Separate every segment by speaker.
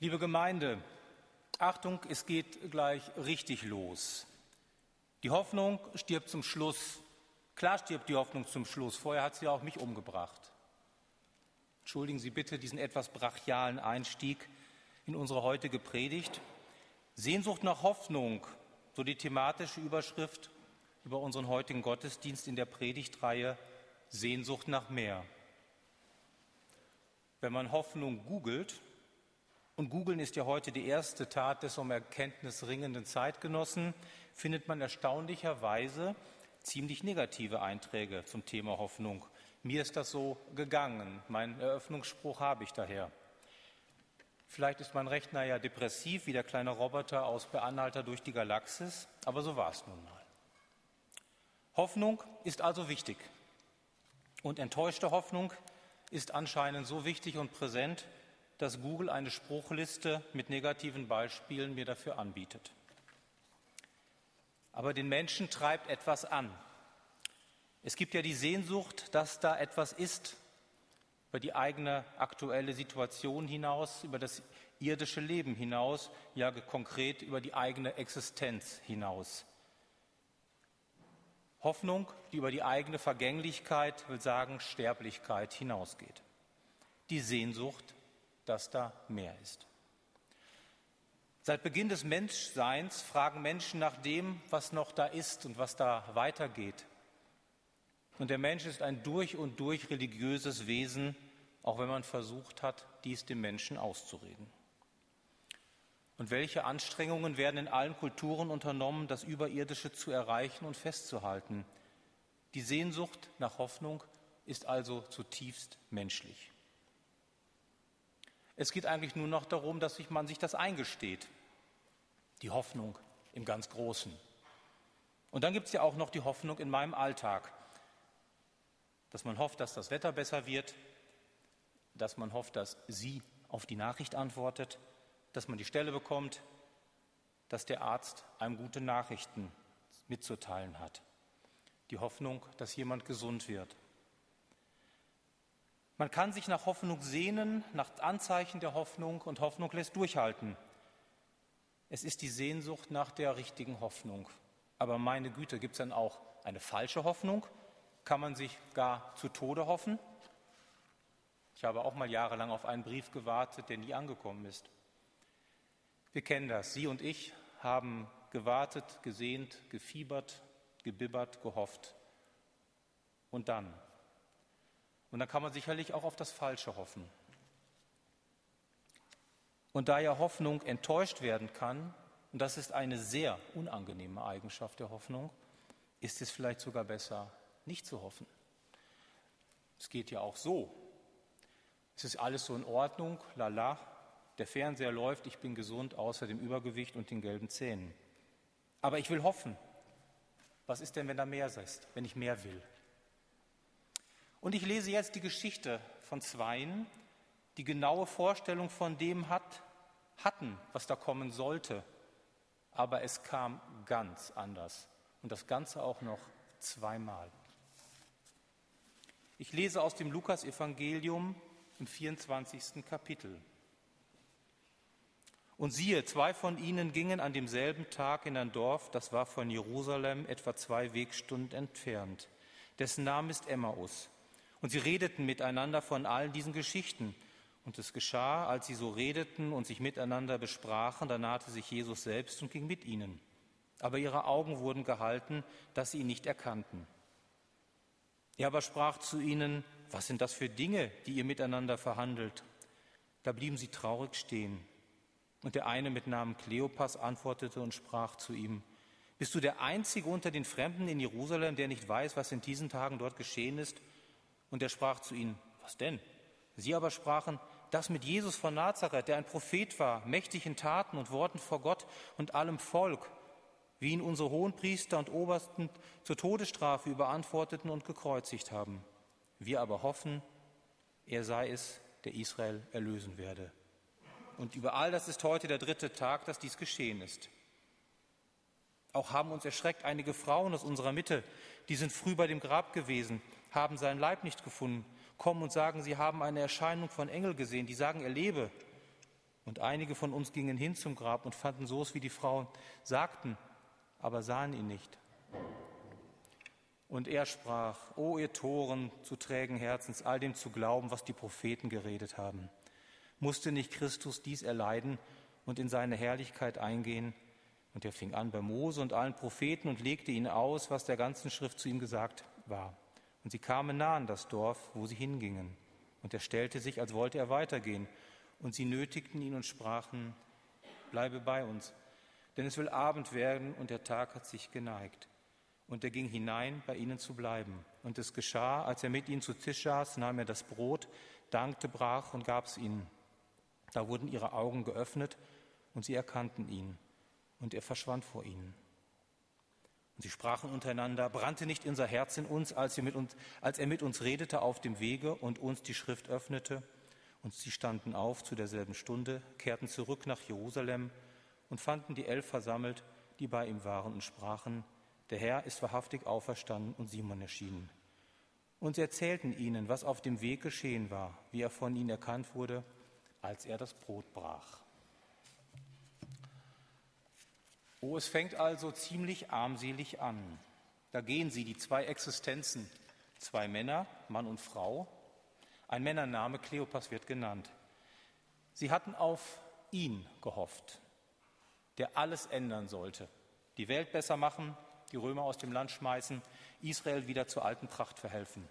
Speaker 1: Liebe Gemeinde, Achtung, es geht gleich richtig los. Die Hoffnung stirbt zum Schluss. Klar stirbt die Hoffnung zum Schluss. Vorher hat sie auch mich umgebracht. Entschuldigen Sie bitte diesen etwas brachialen Einstieg in unsere heutige Predigt. Sehnsucht nach Hoffnung, so die thematische Überschrift über unseren heutigen Gottesdienst in der Predigtreihe Sehnsucht nach mehr. Wenn man Hoffnung googelt, und googeln ist ja heute die erste Tat des um Erkenntnis ringenden Zeitgenossen, findet man erstaunlicherweise ziemlich negative Einträge zum Thema Hoffnung. Mir ist das so gegangen. Mein Eröffnungsspruch habe ich daher. Vielleicht ist mein Rechner ja depressiv wie der kleine Roboter aus Beanhalter durch die Galaxis, aber so war es nun mal. Hoffnung ist also wichtig. Und enttäuschte Hoffnung ist anscheinend so wichtig und präsent, dass Google eine Spruchliste mit negativen Beispielen mir dafür anbietet. Aber den Menschen treibt etwas an. Es gibt ja die Sehnsucht, dass da etwas ist, über die eigene aktuelle Situation hinaus, über das irdische Leben hinaus, ja konkret über die eigene Existenz hinaus. Hoffnung, die über die eigene Vergänglichkeit, will sagen Sterblichkeit hinausgeht. Die Sehnsucht dass da mehr ist. Seit Beginn des Menschseins fragen Menschen nach dem, was noch da ist und was da weitergeht. Und der Mensch ist ein durch und durch religiöses Wesen, auch wenn man versucht hat, dies dem Menschen auszureden. Und welche Anstrengungen werden in allen Kulturen unternommen, das Überirdische zu erreichen und festzuhalten? Die Sehnsucht nach Hoffnung ist also zutiefst menschlich. Es geht eigentlich nur noch darum, dass man sich das eingesteht. Die Hoffnung im ganz Großen. Und dann gibt es ja auch noch die Hoffnung in meinem Alltag. Dass man hofft, dass das Wetter besser wird, dass man hofft, dass sie auf die Nachricht antwortet, dass man die Stelle bekommt, dass der Arzt einem gute Nachrichten mitzuteilen hat. Die Hoffnung, dass jemand gesund wird. Man kann sich nach Hoffnung sehnen, nach Anzeichen der Hoffnung und Hoffnung lässt durchhalten. Es ist die Sehnsucht nach der richtigen Hoffnung. Aber meine Güte, gibt es dann auch eine falsche Hoffnung? Kann man sich gar zu Tode hoffen? Ich habe auch mal jahrelang auf einen Brief gewartet, der nie angekommen ist. Wir kennen das. Sie und ich haben gewartet, gesehnt, gefiebert, gebibbert, gehofft. Und dann und dann kann man sicherlich auch auf das Falsche hoffen. Und da ja Hoffnung enttäuscht werden kann, und das ist eine sehr unangenehme Eigenschaft der Hoffnung, ist es vielleicht sogar besser, nicht zu hoffen. Es geht ja auch so. Es ist alles so in Ordnung, lala, der Fernseher läuft, ich bin gesund, außer dem Übergewicht und den gelben Zähnen. Aber ich will hoffen. Was ist denn, wenn da mehr ist, wenn ich mehr will? Und ich lese jetzt die Geschichte von Zweien, die genaue Vorstellung von dem hat, hatten, was da kommen sollte. Aber es kam ganz anders. Und das Ganze auch noch zweimal. Ich lese aus dem Lukasevangelium im 24. Kapitel. Und siehe, zwei von ihnen gingen an demselben Tag in ein Dorf, das war von Jerusalem etwa zwei Wegstunden entfernt. Dessen Name ist Emmaus. Und sie redeten miteinander von all diesen Geschichten. Und es geschah, als sie so redeten und sich miteinander besprachen, da nahte sich Jesus selbst und ging mit ihnen. Aber ihre Augen wurden gehalten, dass sie ihn nicht erkannten. Er aber sprach zu ihnen, was sind das für Dinge, die ihr miteinander verhandelt? Da blieben sie traurig stehen. Und der eine mit Namen Kleopas antwortete und sprach zu ihm, bist du der Einzige unter den Fremden in Jerusalem, der nicht weiß, was in diesen Tagen dort geschehen ist und er sprach zu ihnen, was denn? Sie aber sprachen, das mit Jesus von Nazareth, der ein Prophet war, mächtig in Taten und Worten vor Gott und allem Volk, wie ihn unsere Hohenpriester und Obersten zur Todesstrafe überantworteten und gekreuzigt haben. Wir aber hoffen, er sei es, der Israel erlösen werde. Und über all das ist heute der dritte Tag, dass dies geschehen ist. Auch haben uns erschreckt einige Frauen aus unserer Mitte, die sind früh bei dem Grab gewesen haben seinen Leib nicht gefunden, kommen und sagen, sie haben eine Erscheinung von Engel gesehen, die sagen, er lebe. Und einige von uns gingen hin zum Grab und fanden so es, wie die Frauen sagten, aber sahen ihn nicht. Und er sprach, O ihr Toren zu trägen Herzens, all dem zu glauben, was die Propheten geredet haben. Musste nicht Christus dies erleiden und in seine Herrlichkeit eingehen? Und er fing an bei Mose und allen Propheten und legte ihnen aus, was der ganzen Schrift zu ihm gesagt war. Und sie kamen nah an das Dorf, wo sie hingingen. Und er stellte sich, als wollte er weitergehen. Und sie nötigten ihn und sprachen, bleibe bei uns, denn es will Abend werden und der Tag hat sich geneigt. Und er ging hinein, bei ihnen zu bleiben. Und es geschah, als er mit ihnen zu Tisch saß, nahm er das Brot, dankte, brach und gab es ihnen. Da wurden ihre Augen geöffnet und sie erkannten ihn. Und er verschwand vor ihnen. Und sie sprachen untereinander, brannte nicht unser Herz in uns, als, uns, als er mit uns redete auf dem Wege und uns die Schrift öffnete. Und sie standen auf zu derselben Stunde, kehrten zurück nach Jerusalem und fanden die Elf versammelt, die bei ihm waren, und sprachen, der Herr ist wahrhaftig auferstanden und Simon erschienen. Und sie erzählten ihnen, was auf dem Weg geschehen war, wie er von ihnen erkannt wurde, als er das Brot brach. Oh, es fängt also ziemlich armselig an. Da gehen sie, die zwei Existenzen, zwei Männer, Mann und Frau. Ein Männername, Kleopas, wird genannt. Sie hatten auf ihn gehofft, der alles ändern sollte, die Welt besser machen, die Römer aus dem Land schmeißen, Israel wieder zur alten Pracht verhelfen.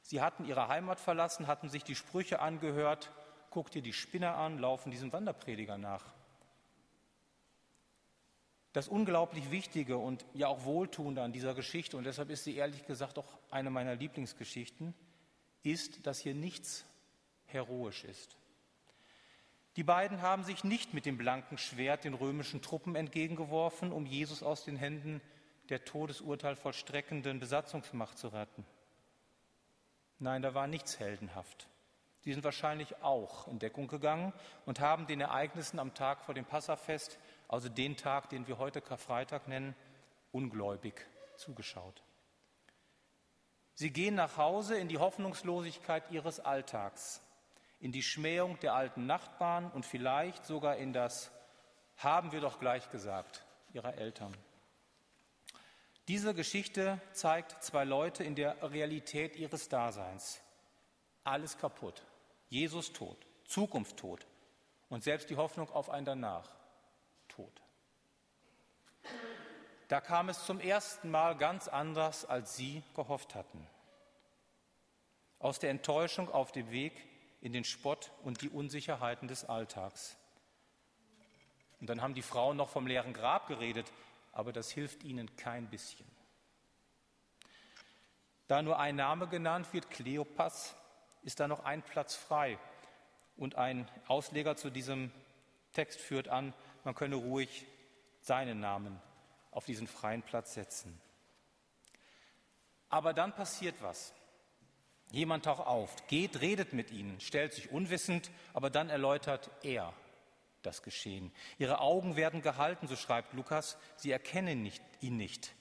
Speaker 1: Sie hatten ihre Heimat verlassen, hatten sich die Sprüche angehört, guck dir die Spinner an, laufen diesem Wanderprediger nach. Das unglaublich Wichtige und ja auch Wohltuende an dieser Geschichte, und deshalb ist sie ehrlich gesagt auch eine meiner Lieblingsgeschichten, ist, dass hier nichts heroisch ist. Die beiden haben sich nicht mit dem blanken Schwert den römischen Truppen entgegengeworfen, um Jesus aus den Händen der Todesurteil vollstreckenden Besatzungsmacht zu retten. Nein, da war nichts heldenhaft. Sie sind wahrscheinlich auch in Deckung gegangen und haben den Ereignissen am Tag vor dem Passafest, also den Tag, den wir heute Karfreitag nennen, ungläubig zugeschaut. Sie gehen nach Hause in die Hoffnungslosigkeit ihres Alltags in die Schmähung der alten Nachbarn und vielleicht sogar in das haben wir doch gleich gesagt ihrer Eltern. Diese Geschichte zeigt zwei Leute in der Realität ihres Daseins. Alles kaputt. Jesus tot, Zukunft tot und selbst die Hoffnung auf ein Danach tot. Da kam es zum ersten Mal ganz anders, als sie gehofft hatten. Aus der Enttäuschung auf dem Weg in den Spott und die Unsicherheiten des Alltags. Und dann haben die Frauen noch vom leeren Grab geredet, aber das hilft ihnen kein bisschen. Da nur ein Name genannt wird, Kleopas, ist da noch ein Platz frei. Und ein Ausleger zu diesem Text führt an, man könne ruhig seinen Namen auf diesen freien Platz setzen. Aber dann passiert was. Jemand taucht auf, geht, redet mit ihnen, stellt sich unwissend, aber dann erläutert er das Geschehen. Ihre Augen werden gehalten, so schreibt Lukas, sie erkennen nicht, ihn nicht.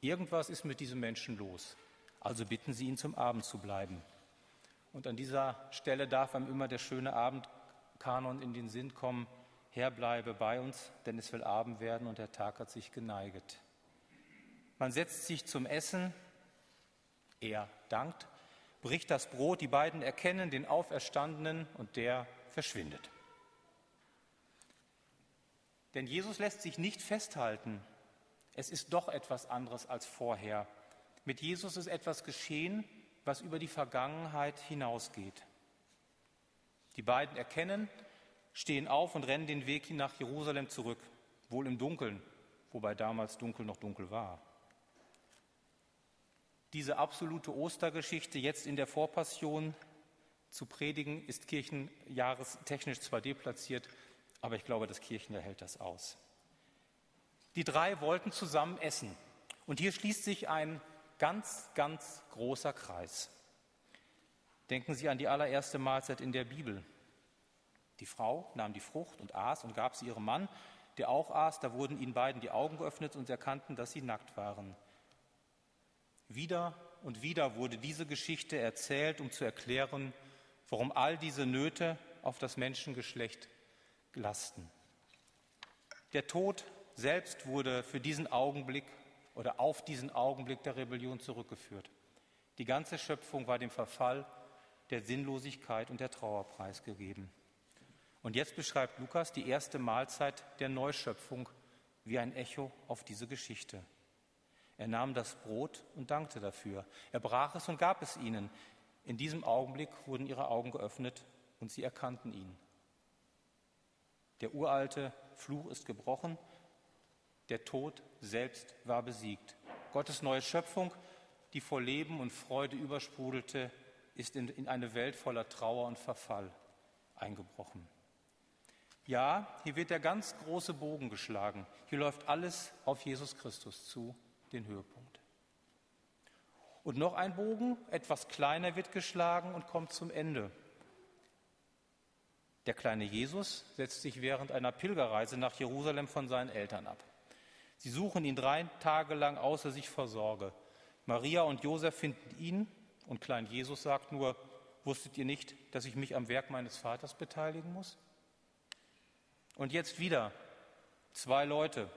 Speaker 1: Irgendwas ist mit diesem Menschen los. Also bitten sie ihn, zum Abend zu bleiben. Und an dieser Stelle darf einem immer der schöne Abendkanon in den Sinn kommen. Herr, bleibe bei uns, denn es will Abend werden und der Tag hat sich geneiget. Man setzt sich zum Essen, er dankt, bricht das Brot, die beiden erkennen den Auferstandenen und der verschwindet. Denn Jesus lässt sich nicht festhalten. Es ist doch etwas anderes als vorher. Mit Jesus ist etwas geschehen, was über die Vergangenheit hinausgeht. Die beiden erkennen, stehen auf und rennen den Weg nach Jerusalem zurück, wohl im Dunkeln, wobei damals dunkel noch dunkel war diese absolute Ostergeschichte jetzt in der Vorpassion zu predigen, ist kirchenjahrestechnisch zwar deplatziert, aber ich glaube, das Kirchenjahr hält das aus. Die drei wollten zusammen essen. Und hier schließt sich ein ganz, ganz großer Kreis. Denken Sie an die allererste Mahlzeit in der Bibel. Die Frau nahm die Frucht und aß und gab sie ihrem Mann, der auch aß. Da wurden ihnen beiden die Augen geöffnet und sie erkannten, dass sie nackt waren. Wieder und wieder wurde diese Geschichte erzählt, um zu erklären, warum all diese Nöte auf das Menschengeschlecht lasten. Der Tod selbst wurde für diesen Augenblick oder auf diesen Augenblick der Rebellion zurückgeführt. Die ganze Schöpfung war dem Verfall, der Sinnlosigkeit und der Trauer preisgegeben. Und jetzt beschreibt Lukas die erste Mahlzeit der Neuschöpfung wie ein Echo auf diese Geschichte. Er nahm das Brot und dankte dafür. Er brach es und gab es ihnen. In diesem Augenblick wurden ihre Augen geöffnet und sie erkannten ihn. Der uralte Fluch ist gebrochen, der Tod selbst war besiegt. Gottes neue Schöpfung, die vor Leben und Freude übersprudelte, ist in, in eine Welt voller Trauer und Verfall eingebrochen. Ja, hier wird der ganz große Bogen geschlagen. Hier läuft alles auf Jesus Christus zu, den Höhepunkt. Und noch ein Bogen, etwas kleiner, wird geschlagen und kommt zum Ende. Der kleine Jesus setzt sich während einer Pilgerreise nach Jerusalem von seinen Eltern ab. Sie suchen ihn drei Tage lang außer sich vor Sorge. Maria und Josef finden ihn und klein Jesus sagt nur, wusstet ihr nicht, dass ich mich am Werk meines Vaters beteiligen muss? Und jetzt wieder zwei Leute,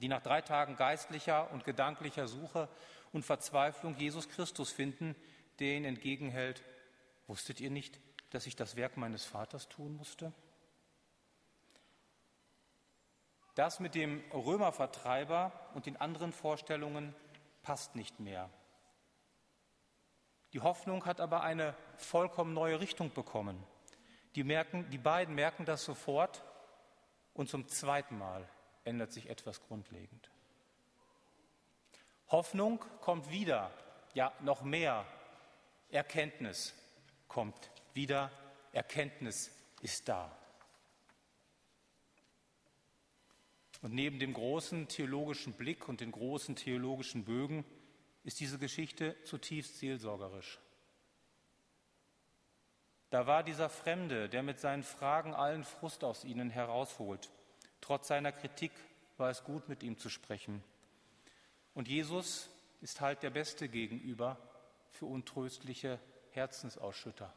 Speaker 1: die nach drei Tagen geistlicher und gedanklicher Suche und Verzweiflung Jesus Christus finden, der ihnen entgegenhält, wusstet ihr nicht, dass ich das Werk meines Vaters tun musste? Das mit dem Römervertreiber und den anderen Vorstellungen passt nicht mehr. Die Hoffnung hat aber eine vollkommen neue Richtung bekommen. Die, merken, die beiden merken das sofort und zum zweiten Mal ändert sich etwas grundlegend. Hoffnung kommt wieder, ja noch mehr. Erkenntnis kommt wieder, Erkenntnis ist da. Und neben dem großen theologischen Blick und den großen theologischen Bögen ist diese Geschichte zutiefst seelsorgerisch. Da war dieser Fremde, der mit seinen Fragen allen Frust aus ihnen herausholt. Trotz seiner Kritik war es gut, mit ihm zu sprechen. Und Jesus ist halt der Beste gegenüber für untröstliche Herzensausschütter.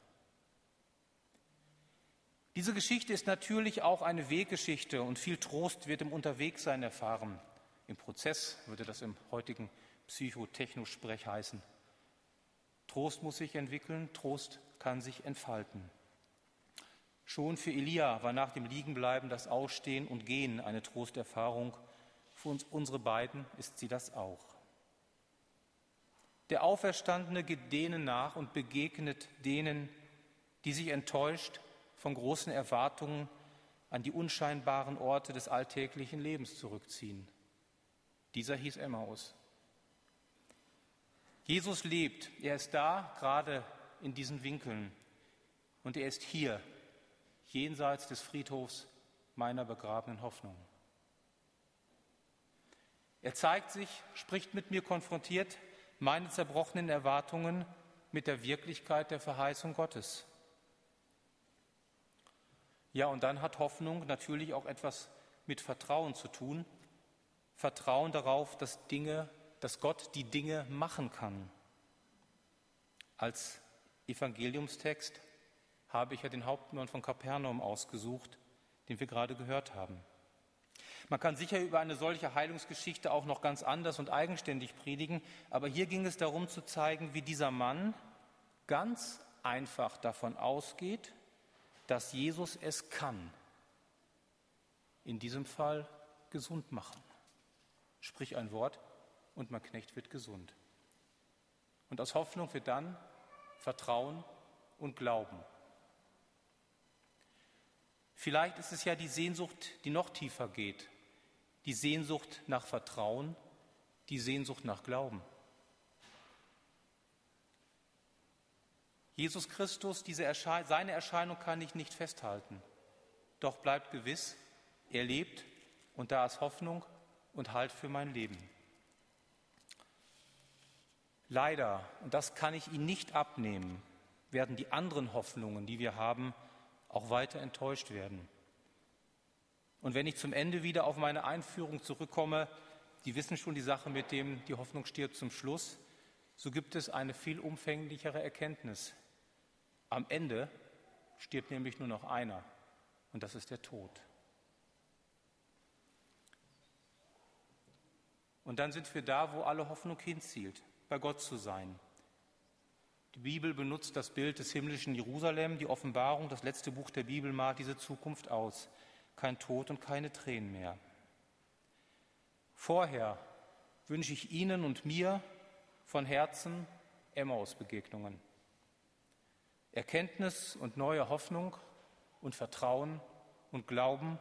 Speaker 1: Diese Geschichte ist natürlich auch eine Weggeschichte und viel Trost wird im Unterwegssein erfahren. Im Prozess würde das im heutigen Psychotechnosprech heißen. Trost muss sich entwickeln, Trost kann sich entfalten. Schon für Elia war nach dem Liegenbleiben das Ausstehen und Gehen eine Trosterfahrung. Für uns, unsere beiden ist sie das auch. Der Auferstandene geht denen nach und begegnet denen, die sich enttäuscht von großen Erwartungen an die unscheinbaren Orte des alltäglichen Lebens zurückziehen. Dieser hieß Emmaus. Jesus lebt, er ist da, gerade in diesen Winkeln. Und er ist hier, jenseits des Friedhofs meiner begrabenen Hoffnung. Er zeigt sich, spricht mit mir konfrontiert, meine zerbrochenen Erwartungen mit der Wirklichkeit der Verheißung Gottes. Ja, und dann hat Hoffnung natürlich auch etwas mit Vertrauen zu tun. Vertrauen darauf, dass Dinge dass Gott die Dinge machen kann. Als Evangeliumstext habe ich ja den Hauptmann von Kapernaum ausgesucht, den wir gerade gehört haben. Man kann sicher über eine solche Heilungsgeschichte auch noch ganz anders und eigenständig predigen, aber hier ging es darum zu zeigen, wie dieser Mann ganz einfach davon ausgeht, dass Jesus es kann. In diesem Fall gesund machen. Sprich ein Wort, und mein Knecht wird gesund. Und aus Hoffnung wird dann Vertrauen und Glauben. Vielleicht ist es ja die Sehnsucht, die noch tiefer geht. Die Sehnsucht nach Vertrauen, die Sehnsucht nach Glauben. Jesus Christus, Ersche seine Erscheinung kann ich nicht festhalten. Doch bleibt gewiss, er lebt und da ist Hoffnung und Halt für mein Leben. Leider, und das kann ich Ihnen nicht abnehmen, werden die anderen Hoffnungen, die wir haben, auch weiter enttäuscht werden. Und wenn ich zum Ende wieder auf meine Einführung zurückkomme, Sie wissen schon die Sache mit dem, die Hoffnung stirbt zum Schluss, so gibt es eine viel umfänglichere Erkenntnis. Am Ende stirbt nämlich nur noch einer, und das ist der Tod. Und dann sind wir da, wo alle Hoffnung hinzielt, bei Gott zu sein. Die Bibel benutzt das Bild des himmlischen Jerusalem, die Offenbarung, das letzte Buch der Bibel malt diese Zukunft aus. Kein Tod und keine Tränen mehr. Vorher wünsche ich Ihnen und mir von Herzen Emmaus-Begegnungen. Erkenntnis und neue Hoffnung und Vertrauen und Glauben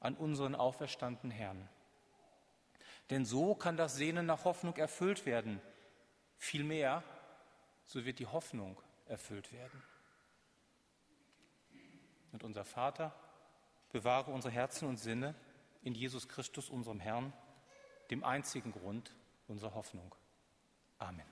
Speaker 1: an unseren auferstandenen Herrn. Denn so kann das Sehnen nach Hoffnung erfüllt werden. Vielmehr, so wird die Hoffnung erfüllt werden. Und unser Vater, bewahre unsere Herzen und Sinne in Jesus Christus, unserem Herrn, dem einzigen Grund unserer Hoffnung. Amen.